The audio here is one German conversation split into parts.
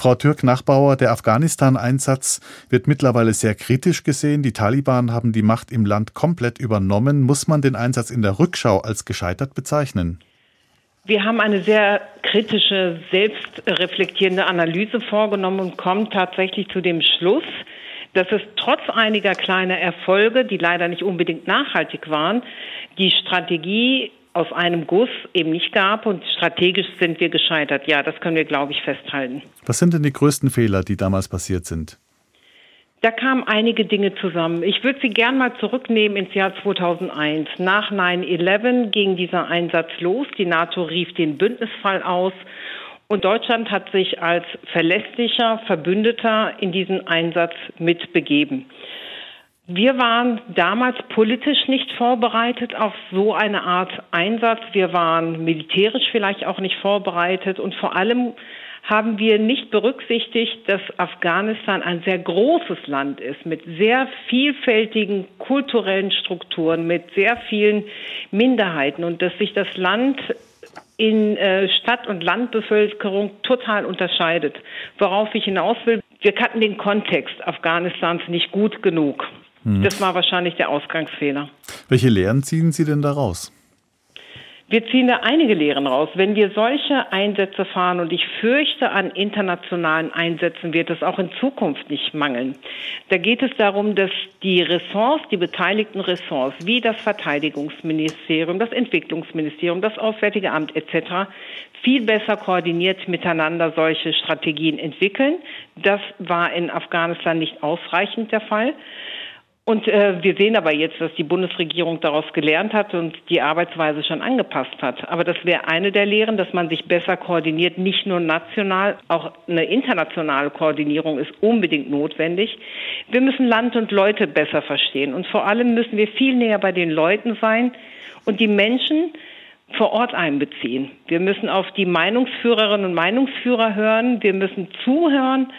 Frau Türk-Nachbauer, der Afghanistan-Einsatz wird mittlerweile sehr kritisch gesehen. Die Taliban haben die Macht im Land komplett übernommen. Muss man den Einsatz in der Rückschau als gescheitert bezeichnen? Wir haben eine sehr kritische, selbstreflektierende Analyse vorgenommen und kommen tatsächlich zu dem Schluss, dass es trotz einiger kleiner Erfolge, die leider nicht unbedingt nachhaltig waren, die Strategie aus einem Guss eben nicht gab und strategisch sind wir gescheitert. Ja, das können wir, glaube ich, festhalten. Was sind denn die größten Fehler, die damals passiert sind? Da kamen einige Dinge zusammen. Ich würde Sie gern mal zurücknehmen ins Jahr 2001. Nach 9-11 ging dieser Einsatz los. Die NATO rief den Bündnisfall aus. Und Deutschland hat sich als verlässlicher Verbündeter in diesen Einsatz mitbegeben. Wir waren damals politisch nicht vorbereitet auf so eine Art Einsatz. Wir waren militärisch vielleicht auch nicht vorbereitet und vor allem haben wir nicht berücksichtigt, dass Afghanistan ein sehr großes Land ist mit sehr vielfältigen kulturellen Strukturen, mit sehr vielen Minderheiten und dass sich das Land in äh, Stadt- und Landbevölkerung total unterscheidet. Worauf ich hinaus will, wir kannten den Kontext Afghanistans nicht gut genug. Hm. Das war wahrscheinlich der Ausgangsfehler. Welche Lehren ziehen Sie denn daraus? Wir ziehen da einige Lehren raus. Wenn wir solche Einsätze fahren, und ich fürchte, an internationalen Einsätzen wird es auch in Zukunft nicht mangeln, da geht es darum, dass die Ressorts, die beteiligten Ressorts, wie das Verteidigungsministerium, das Entwicklungsministerium, das Auswärtige Amt etc., viel besser koordiniert miteinander solche Strategien entwickeln. Das war in Afghanistan nicht ausreichend der Fall. Und äh, wir sehen aber jetzt, dass die Bundesregierung daraus gelernt hat und die Arbeitsweise schon angepasst hat. Aber das wäre eine der Lehren, dass man sich besser koordiniert, nicht nur national, auch eine internationale Koordinierung ist unbedingt notwendig. Wir müssen Land und Leute besser verstehen und vor allem müssen wir viel näher bei den Leuten sein und die Menschen vor Ort einbeziehen. Wir müssen auf die Meinungsführerinnen und Meinungsführer hören. Wir müssen zuhören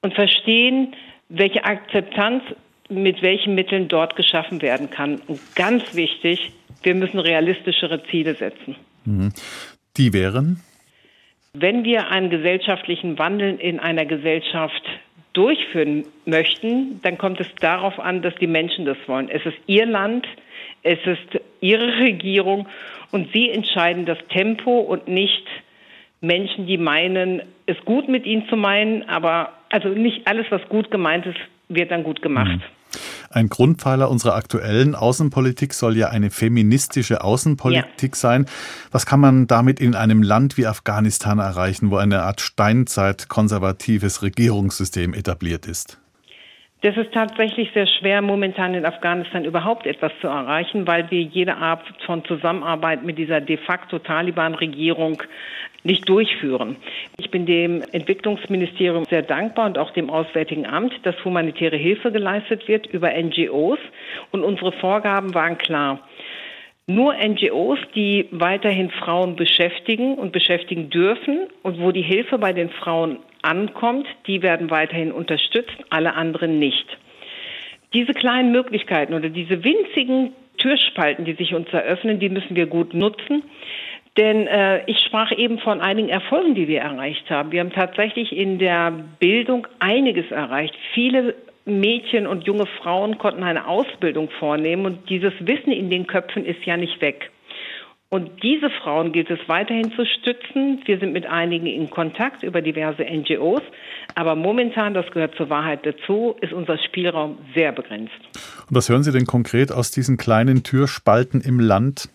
und verstehen, welche Akzeptanz mit welchen Mitteln dort geschaffen werden kann. Und ganz wichtig, wir müssen realistischere Ziele setzen. Mhm. Die wären? Wenn wir einen gesellschaftlichen Wandel in einer Gesellschaft durchführen möchten, dann kommt es darauf an, dass die Menschen das wollen. Es ist ihr Land, es ist ihre Regierung und sie entscheiden das Tempo und nicht Menschen, die meinen, es gut mit ihnen zu meinen, aber also nicht alles, was gut gemeint ist, wird dann gut gemacht. Mhm. Ein Grundpfeiler unserer aktuellen Außenpolitik soll ja eine feministische Außenpolitik ja. sein. Was kann man damit in einem Land wie Afghanistan erreichen, wo eine Art Steinzeit-konservatives Regierungssystem etabliert ist? Das ist tatsächlich sehr schwer, momentan in Afghanistan überhaupt etwas zu erreichen, weil wir jede Art von Zusammenarbeit mit dieser de facto Taliban-Regierung nicht durchführen. Ich bin dem Entwicklungsministerium sehr dankbar und auch dem Auswärtigen Amt, dass humanitäre Hilfe geleistet wird über NGOs. Und unsere Vorgaben waren klar. Nur NGOs, die weiterhin Frauen beschäftigen und beschäftigen dürfen und wo die Hilfe bei den Frauen ankommt, die werden weiterhin unterstützt, alle anderen nicht. Diese kleinen Möglichkeiten oder diese winzigen Türspalten, die sich uns eröffnen, die müssen wir gut nutzen. Denn äh, ich sprach eben von einigen Erfolgen, die wir erreicht haben. Wir haben tatsächlich in der Bildung einiges erreicht. Viele Mädchen und junge Frauen konnten eine Ausbildung vornehmen und dieses Wissen in den Köpfen ist ja nicht weg. Und diese Frauen gilt es weiterhin zu stützen. Wir sind mit einigen in Kontakt über diverse NGOs. Aber momentan, das gehört zur Wahrheit dazu, ist unser Spielraum sehr begrenzt. Und was hören Sie denn konkret aus diesen kleinen Türspalten im Land?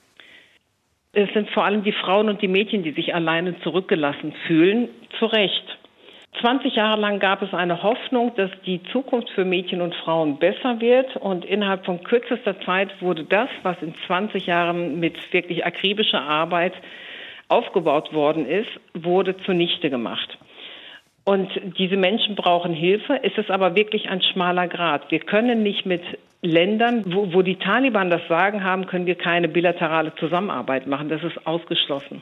Es sind vor allem die Frauen und die Mädchen, die sich alleine zurückgelassen fühlen. Zu Recht. 20 Jahre lang gab es eine Hoffnung, dass die Zukunft für Mädchen und Frauen besser wird. Und innerhalb von kürzester Zeit wurde das, was in 20 Jahren mit wirklich akribischer Arbeit aufgebaut worden ist, wurde zunichte gemacht. Und diese Menschen brauchen Hilfe. Es ist aber wirklich ein schmaler Grad. Wir können nicht mit Ländern, wo, wo die Taliban das Sagen haben, können wir keine bilaterale Zusammenarbeit machen. Das ist ausgeschlossen.